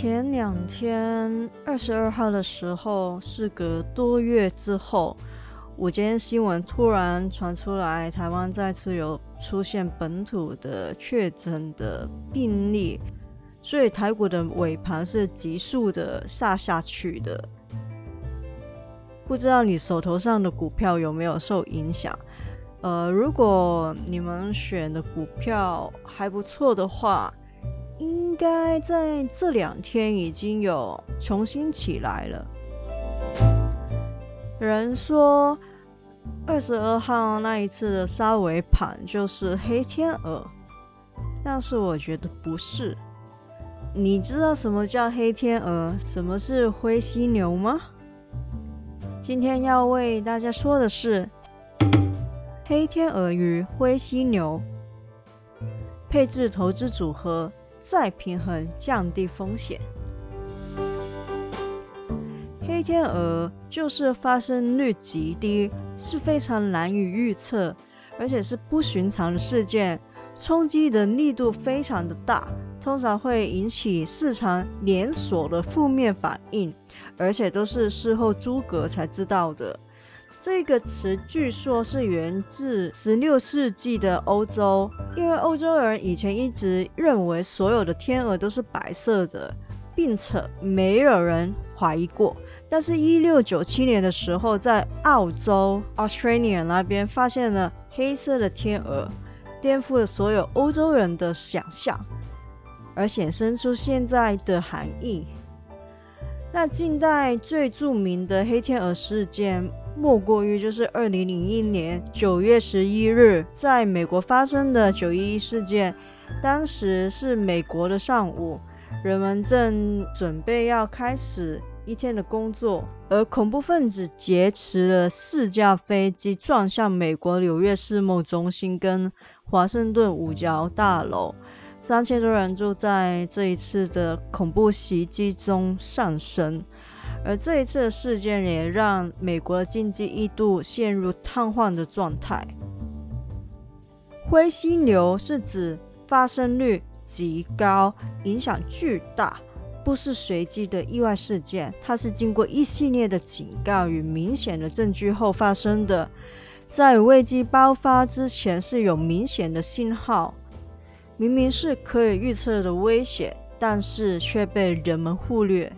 前两天二十二号的时候，事隔多月之后，午间新闻突然传出来，台湾再次有出现本土的确诊的病例，所以台股的尾盘是急速的下下去的。不知道你手头上的股票有没有受影响？呃，如果你们选的股票还不错的话，应该在这两天已经有重新起来了。人说二十二号那一次的杀尾盘就是黑天鹅，但是我觉得不是。你知道什么叫黑天鹅，什么是灰犀牛吗？今天要为大家说的是黑天鹅与灰犀牛配置投资组合，再平衡降低风险。黑天鹅就是发生率极低，是非常难以预测，而且是不寻常的事件，冲击的力度非常的大，通常会引起市场连锁的负面反应。而且都是事后诸葛才知道的。这个词据说是源自十六世纪的欧洲，因为欧洲人以前一直认为所有的天鹅都是白色的，并且没有人怀疑过。但是，一六九七年的时候，在澳洲 （Australia） 那边发现了黑色的天鹅，颠覆了所有欧洲人的想象，而显生出现在的含义。那近代最著名的黑天鹅事件，莫过于就是二零零一年九月十一日在美国发生的九一一事件。当时是美国的上午，人们正准备要开始一天的工作，而恐怖分子劫持了四架飞机，撞向美国纽约世贸中心跟华盛顿五角大楼。三千多人就在这一次的恐怖袭击中丧生，而这一次的事件也让美国经济一度陷入瘫痪的状态。灰犀牛是指发生率极高、影响巨大，不是随机的意外事件，它是经过一系列的警告与明显的证据后发生的，在危机爆发之前是有明显的信号。明明是可以预测的危险，但是却被人们忽略。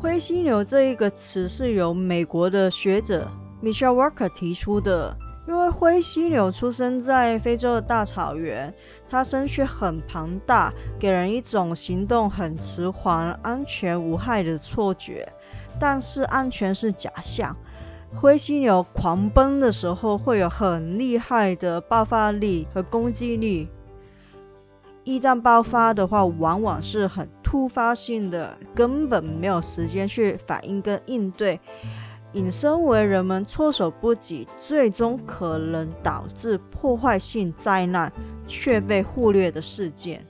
灰犀牛这一个词是由美国的学者 Michelle Walker 提出的。因为灰犀牛出生在非洲的大草原，它身躯很庞大，给人一种行动很迟缓、安全无害的错觉。但是安全是假象。灰犀牛狂奔的时候会有很厉害的爆发力和攻击力。一旦爆发的话，往往是很突发性的，根本没有时间去反应跟应对，引申为人们措手不及，最终可能导致破坏性灾难却被忽略的事件。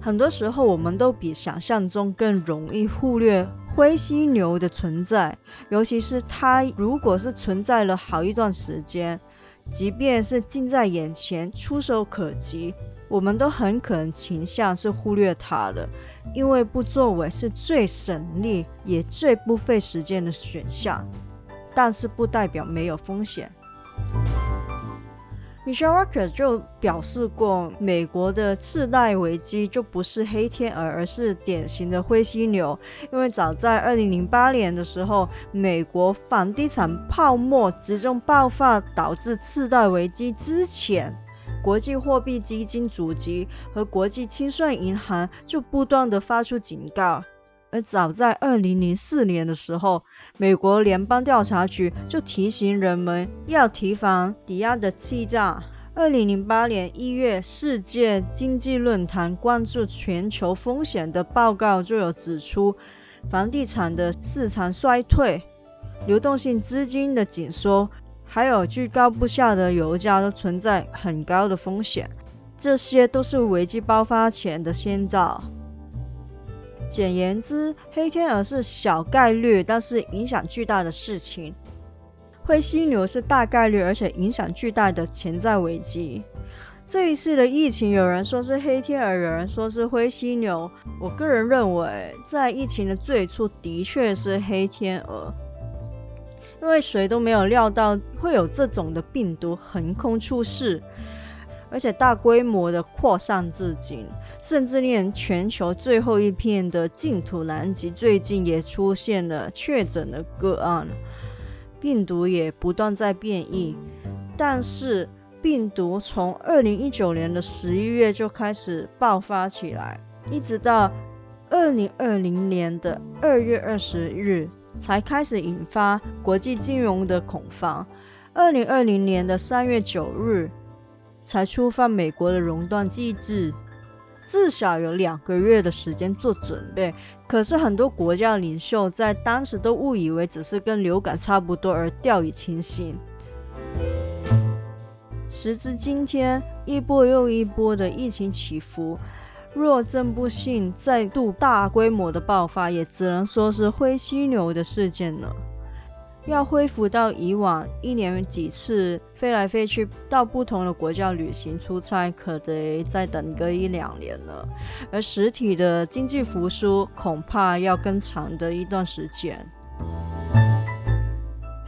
很多时候，我们都比想象中更容易忽略灰犀牛的存在，尤其是它如果是存在了好一段时间，即便是近在眼前、触手可及。我们都很可能倾向是忽略它的，因为不作为是最省力也最不费时间的选项。但是不代表没有风险。Michelle Walker 就表示过，美国的次贷危机就不是黑天鹅，而是典型的灰犀牛。因为早在2008年的时候，美国房地产泡沫集中爆发导致次贷危机之前。国际货币基金组织和国际清算银行就不断的发出警告，而早在二零零四年的时候，美国联邦调查局就提醒人们要提防抵押的欺诈，二零零八年一月，世界经济论坛关注全球风险的报告就有指出，房地产的市场衰退、流动性资金的紧缩，还有居高不下的油价都存在很高的风险，这些都是危机爆发前的先兆。简言之，黑天鹅是小概率但是影响巨大的事情，灰犀牛是大概率而且影响巨大的潜在危机。这一次的疫情，有人说是黑天鹅，有人说是灰犀牛。我个人认为，在疫情的最初的确是黑天鹅，因为谁都没有料到会有这种的病毒横空出世。而且大规模的扩散至今，甚至连全球最后一片的净土南极最近也出现了确诊的个案，病毒也不断在变异。但是病毒从二零一九年的十一月就开始爆发起来，一直到二零二零年的二月二十日才开始引发国际金融的恐慌。二零二零年的三月九日。才触犯美国的熔断机制，至少有两个月的时间做准备。可是很多国家领袖在当时都误以为只是跟流感差不多而掉以轻心。时至今天，一波又一波的疫情起伏，若真不幸再度大规模的爆发，也只能说是灰犀牛的事件了。要恢复到以往一年几次飞来飞去到不同的国家旅行出差，可得再等个一两年了。而实体的经济复苏恐怕要更长的一段时间。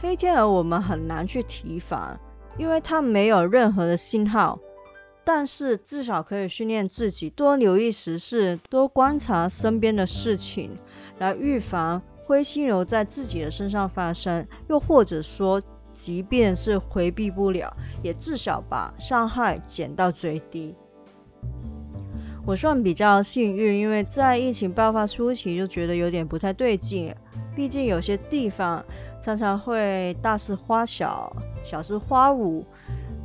黑天鹅我们很难去提防，因为它没有任何的信号。但是至少可以训练自己多留意时事，多观察身边的事情，来预防。灰犀牛在自己的身上发生，又或者说，即便是回避不了，也至少把伤害减到最低。我算比较幸运，因为在疫情爆发初期就觉得有点不太对劲，毕竟有些地方常常会大事花小，小事花无，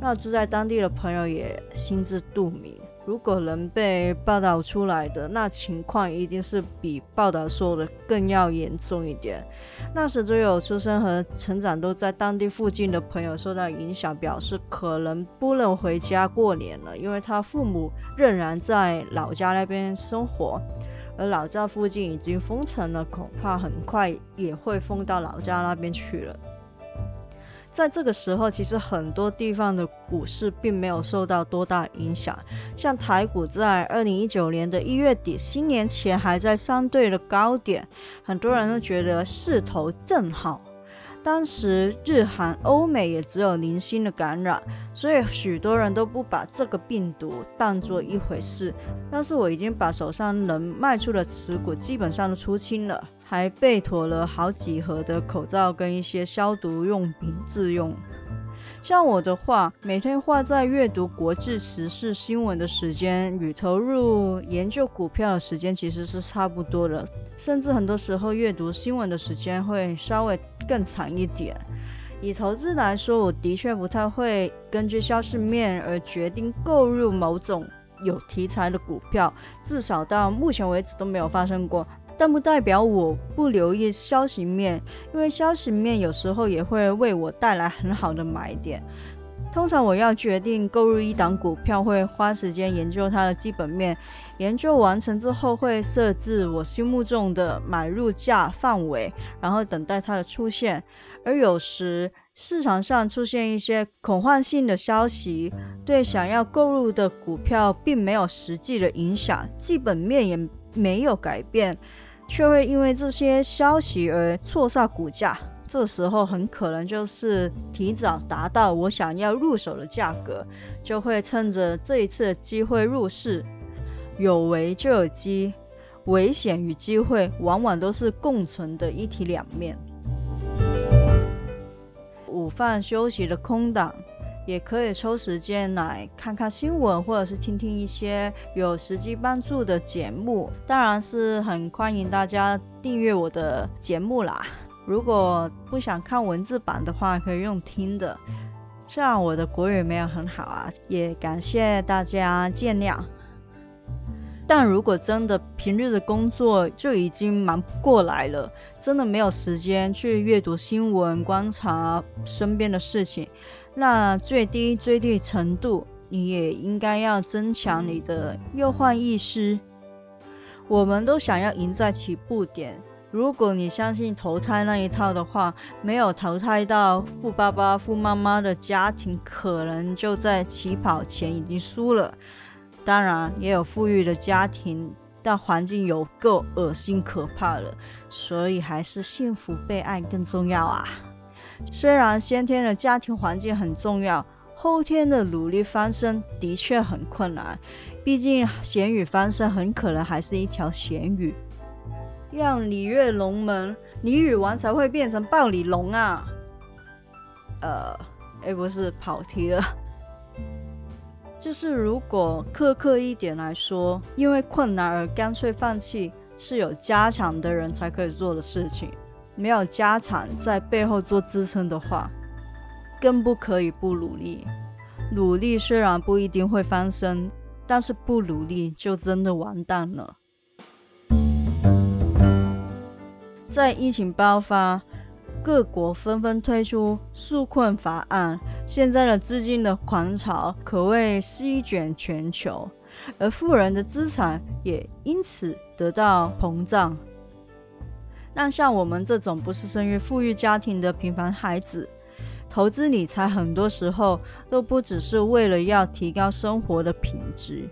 那住在当地的朋友也心知肚明。如果能被报道出来的，那情况一定是比报道说的更要严重一点。那时只有出生和成长都在当地附近的朋友受到影响，表示可能不能回家过年了，因为他父母仍然在老家那边生活，而老家附近已经封城了，恐怕很快也会封到老家那边去了。在这个时候，其实很多地方的股市并没有受到多大影响。像台股在二零一九年的一月底，新年前还在相对的高点，很多人都觉得势头正好。当时日韩欧美也只有零星的感染，所以许多人都不把这个病毒当作一回事。但是我已经把手上能卖出的持股基本上都出清了。还备妥了好几盒的口罩跟一些消毒用品自用。像我的话，每天花在阅读国际时事新闻的时间与投入研究股票的时间其实是差不多的，甚至很多时候阅读新闻的时间会稍微更长一点。以投资来说，我的确不太会根据消息面而决定购入某种有题材的股票，至少到目前为止都没有发生过。但不代表我不留意消息面，因为消息面有时候也会为我带来很好的买点。通常我要决定购入一档股票，会花时间研究它的基本面，研究完成之后会设置我心目中的买入价范围，然后等待它的出现。而有时市场上出现一些恐慌性的消息，对想要购入的股票并没有实际的影响，基本面也没有改变。却会因为这些消息而错杀股价，这时候很可能就是提早达到我想要入手的价格，就会趁着这一次的机会入市。有危就有机，危险与机会往往都是共存的一体两面。午饭休息的空档。也可以抽时间来看看新闻，或者是听听一些有实际帮助的节目。当然是很欢迎大家订阅我的节目啦。如果不想看文字版的话，可以用听的。虽然我的国语没有很好啊，也感谢大家见谅。但如果真的平日的工作就已经忙不过来了，真的没有时间去阅读新闻、观察身边的事情，那最低最低程度，你也应该要增强你的忧患意识。我们都想要赢在起步点。如果你相信投胎那一套的话，没有投胎到富爸爸、富妈妈的家庭，可能就在起跑前已经输了。当然，也有富裕的家庭，但环境有够恶心可怕了，所以还是幸福被爱更重要啊。虽然先天的家庭环境很重要，后天的努力翻身的确很困难。毕竟咸鱼翻身很可能还是一条咸鱼。让鲤跃龙门，鲤鱼王才会变成暴鲤龙啊！呃，哎，不是跑题了。就是如果苛刻一点来说，因为困难而干脆放弃，是有家强的人才可以做的事情。没有家产在背后做支撑的话，更不可以不努力。努力虽然不一定会翻身，但是不努力就真的完蛋了。在疫情爆发，各国纷纷推出纾困法案，现在的资金的狂潮可谓席卷全球，而富人的资产也因此得到膨胀。但像我们这种不是生于富裕家庭的平凡孩子，投资理财很多时候都不只是为了要提高生活的品质，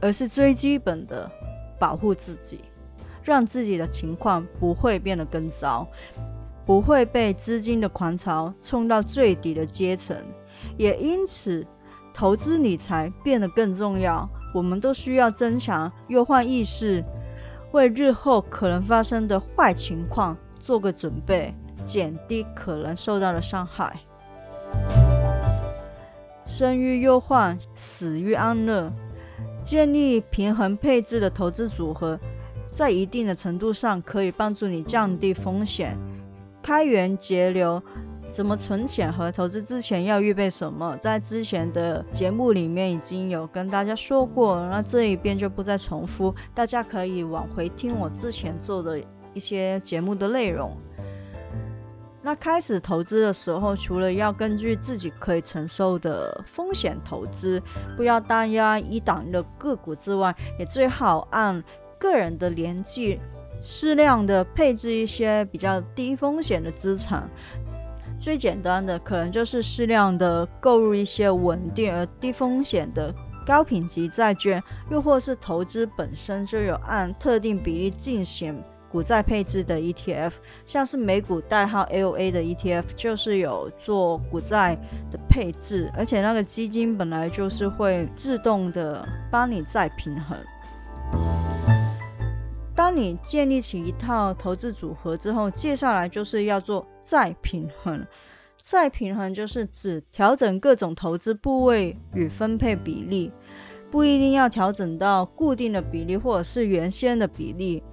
而是最基本的保护自己。让自己的情况不会变得更糟，不会被资金的狂潮冲到最底的阶层，也因此投资理财变得更重要。我们都需要增强忧患意识，为日后可能发生的坏情况做个准备，减低可能受到的伤害。生于忧患，死于安乐。建立平衡配置的投资组合。在一定的程度上，可以帮助你降低风险，开源节流。怎么存钱和投资之前要预备什么？在之前的节目里面已经有跟大家说过，那这一边就不再重复。大家可以往回听我之前做的一些节目的内容。那开始投资的时候，除了要根据自己可以承受的风险投资，不要单押一档的个股之外，也最好按。个人的年纪，适量的配置一些比较低风险的资产，最简单的可能就是适量的购入一些稳定而低风险的高品级债券，又或是投资本身就有按特定比例进行股债配置的 ETF，像是美股代号 LA 的 ETF 就是有做股债的配置，而且那个基金本来就是会自动的帮你再平衡。当你建立起一套投资组合之后，接下来就是要做再平衡。再平衡就是指调整各种投资部位与分配比例，不一定要调整到固定的比例或者是原先的比例，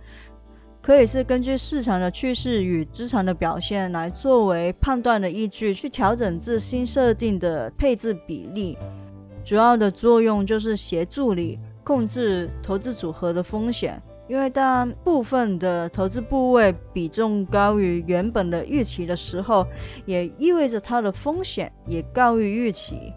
可以是根据市场的趋势与资产的表现来作为判断的依据，去调整至新设定的配置比例。主要的作用就是协助你控制投资组合的风险。因为当部分的投资部位比重高于原本的预期的时候，也意味着它的风险也高于预期。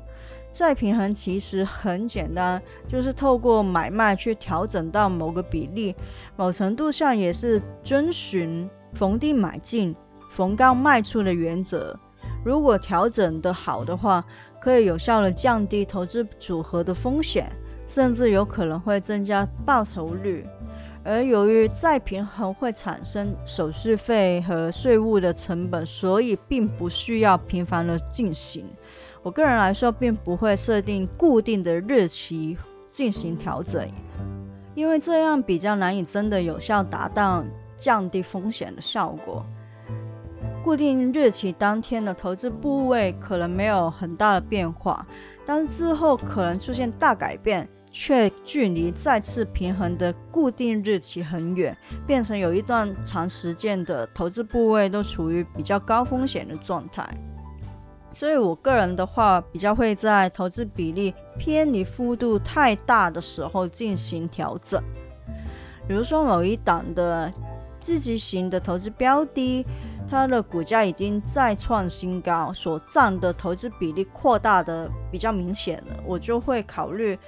再平衡其实很简单，就是透过买卖去调整到某个比例，某程度上也是遵循逢低买进、逢高卖出的原则。如果调整的好的话，可以有效的降低投资组合的风险，甚至有可能会增加报酬率。而由于再平衡会产生手续费和税务的成本，所以并不需要频繁的进行。我个人来说，并不会设定固定的日期进行调整，因为这样比较难以真的有效达到降低风险的效果。固定日期当天的投资部位可能没有很大的变化，但之后可能出现大改变。却距离再次平衡的固定日期很远，变成有一段长时间的投资部位都处于比较高风险的状态。所以我个人的话，比较会在投资比例偏离幅度太大的时候进行调整。比如说某一档的积极型的投资标的，它的股价已经再创新高，所占的投资比例扩大的比较明显了，我就会考虑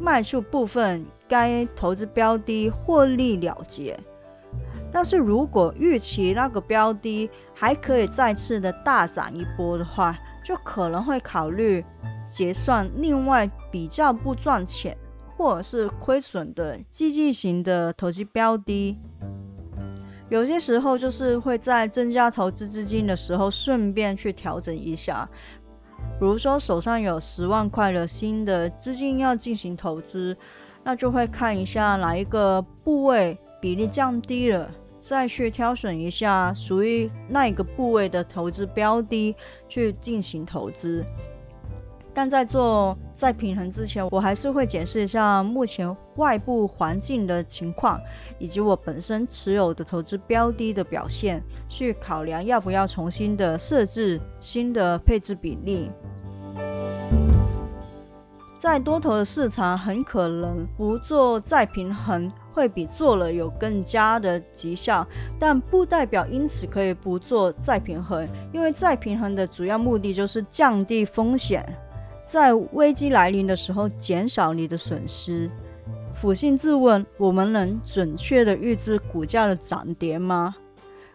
卖出部分该投资标的获利了结。但是如果预期那个标的还可以再次的大涨一波的话，就可能会考虑结算另外比较不赚钱或者是亏损的激进型的投机标的。有些时候就是会在增加投资资金的时候顺便去调整一下，比如说手上有十万块的新的资金要进行投资，那就会看一下哪一个部位。比例降低了，再去挑选一下属于那一个部位的投资标的去进行投资。但在做再平衡之前，我还是会检视一下目前外部环境的情况，以及我本身持有的投资标的的表现，去考量要不要重新的设置新的配置比例。在多头的市场，很可能不做再平衡。会比做了有更加的绩效，但不代表因此可以不做再平衡，因为再平衡的主要目的就是降低风险，在危机来临的时候减少你的损失。俯心自问，我们能准确的预知股价的涨跌吗？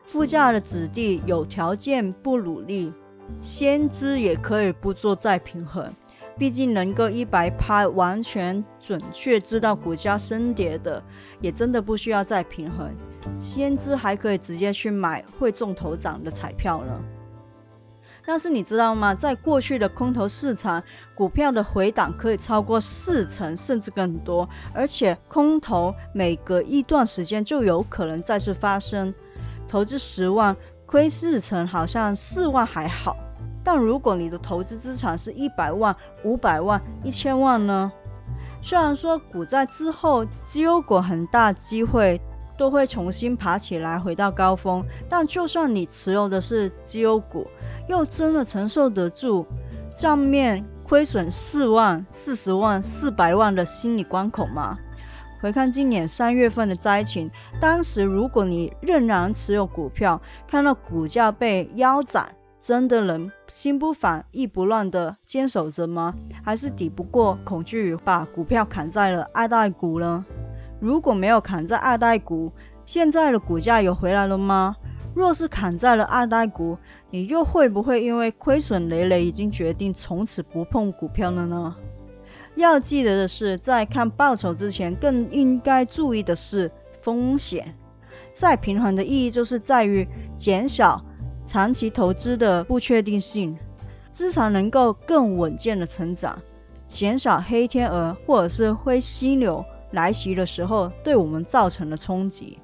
副驾的子弟有条件不努力，先知也可以不做再平衡。毕竟能够一百拍完全准确知道股价升跌的，也真的不需要再平衡。先知还可以直接去买会中头涨的彩票呢。但是你知道吗？在过去的空头市场，股票的回档可以超过四成甚至更多，而且空头每隔一段时间就有可能再次发生。投资十万亏四成，好像四万还好。但如果你的投资资产是一百万、五百万、一千万呢？虽然说股灾之后绩优股很大机会都会重新爬起来回到高峰，但就算你持有的是绩优股，又真的承受得住账面亏损四万、四十万、四百万的心理关口吗？回看今年三月份的灾情，当时如果你仍然持有股票，看到股价被腰斩。真的能心不烦意不乱的坚守着吗？还是抵不过恐惧，把股票砍在了二代股呢？如果没有砍在二代股，现在的股价有回来了吗？若是砍在了二代股，你又会不会因为亏损累累，已经决定从此不碰股票了呢？要记得的是，在看报酬之前，更应该注意的是风险。再平衡的意义就是在于减少。长期投资的不确定性，资产能够更稳健的成长，减少黑天鹅或者是灰犀牛来袭的时候对我们造成的冲击。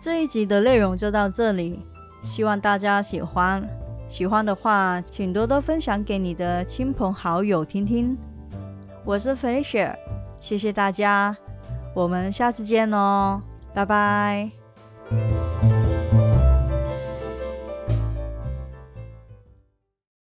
这一集的内容就到这里，希望大家喜欢。喜欢的话，请多多分享给你的亲朋好友听听。我是 Felicia，谢谢大家，我们下次见哦。拜拜。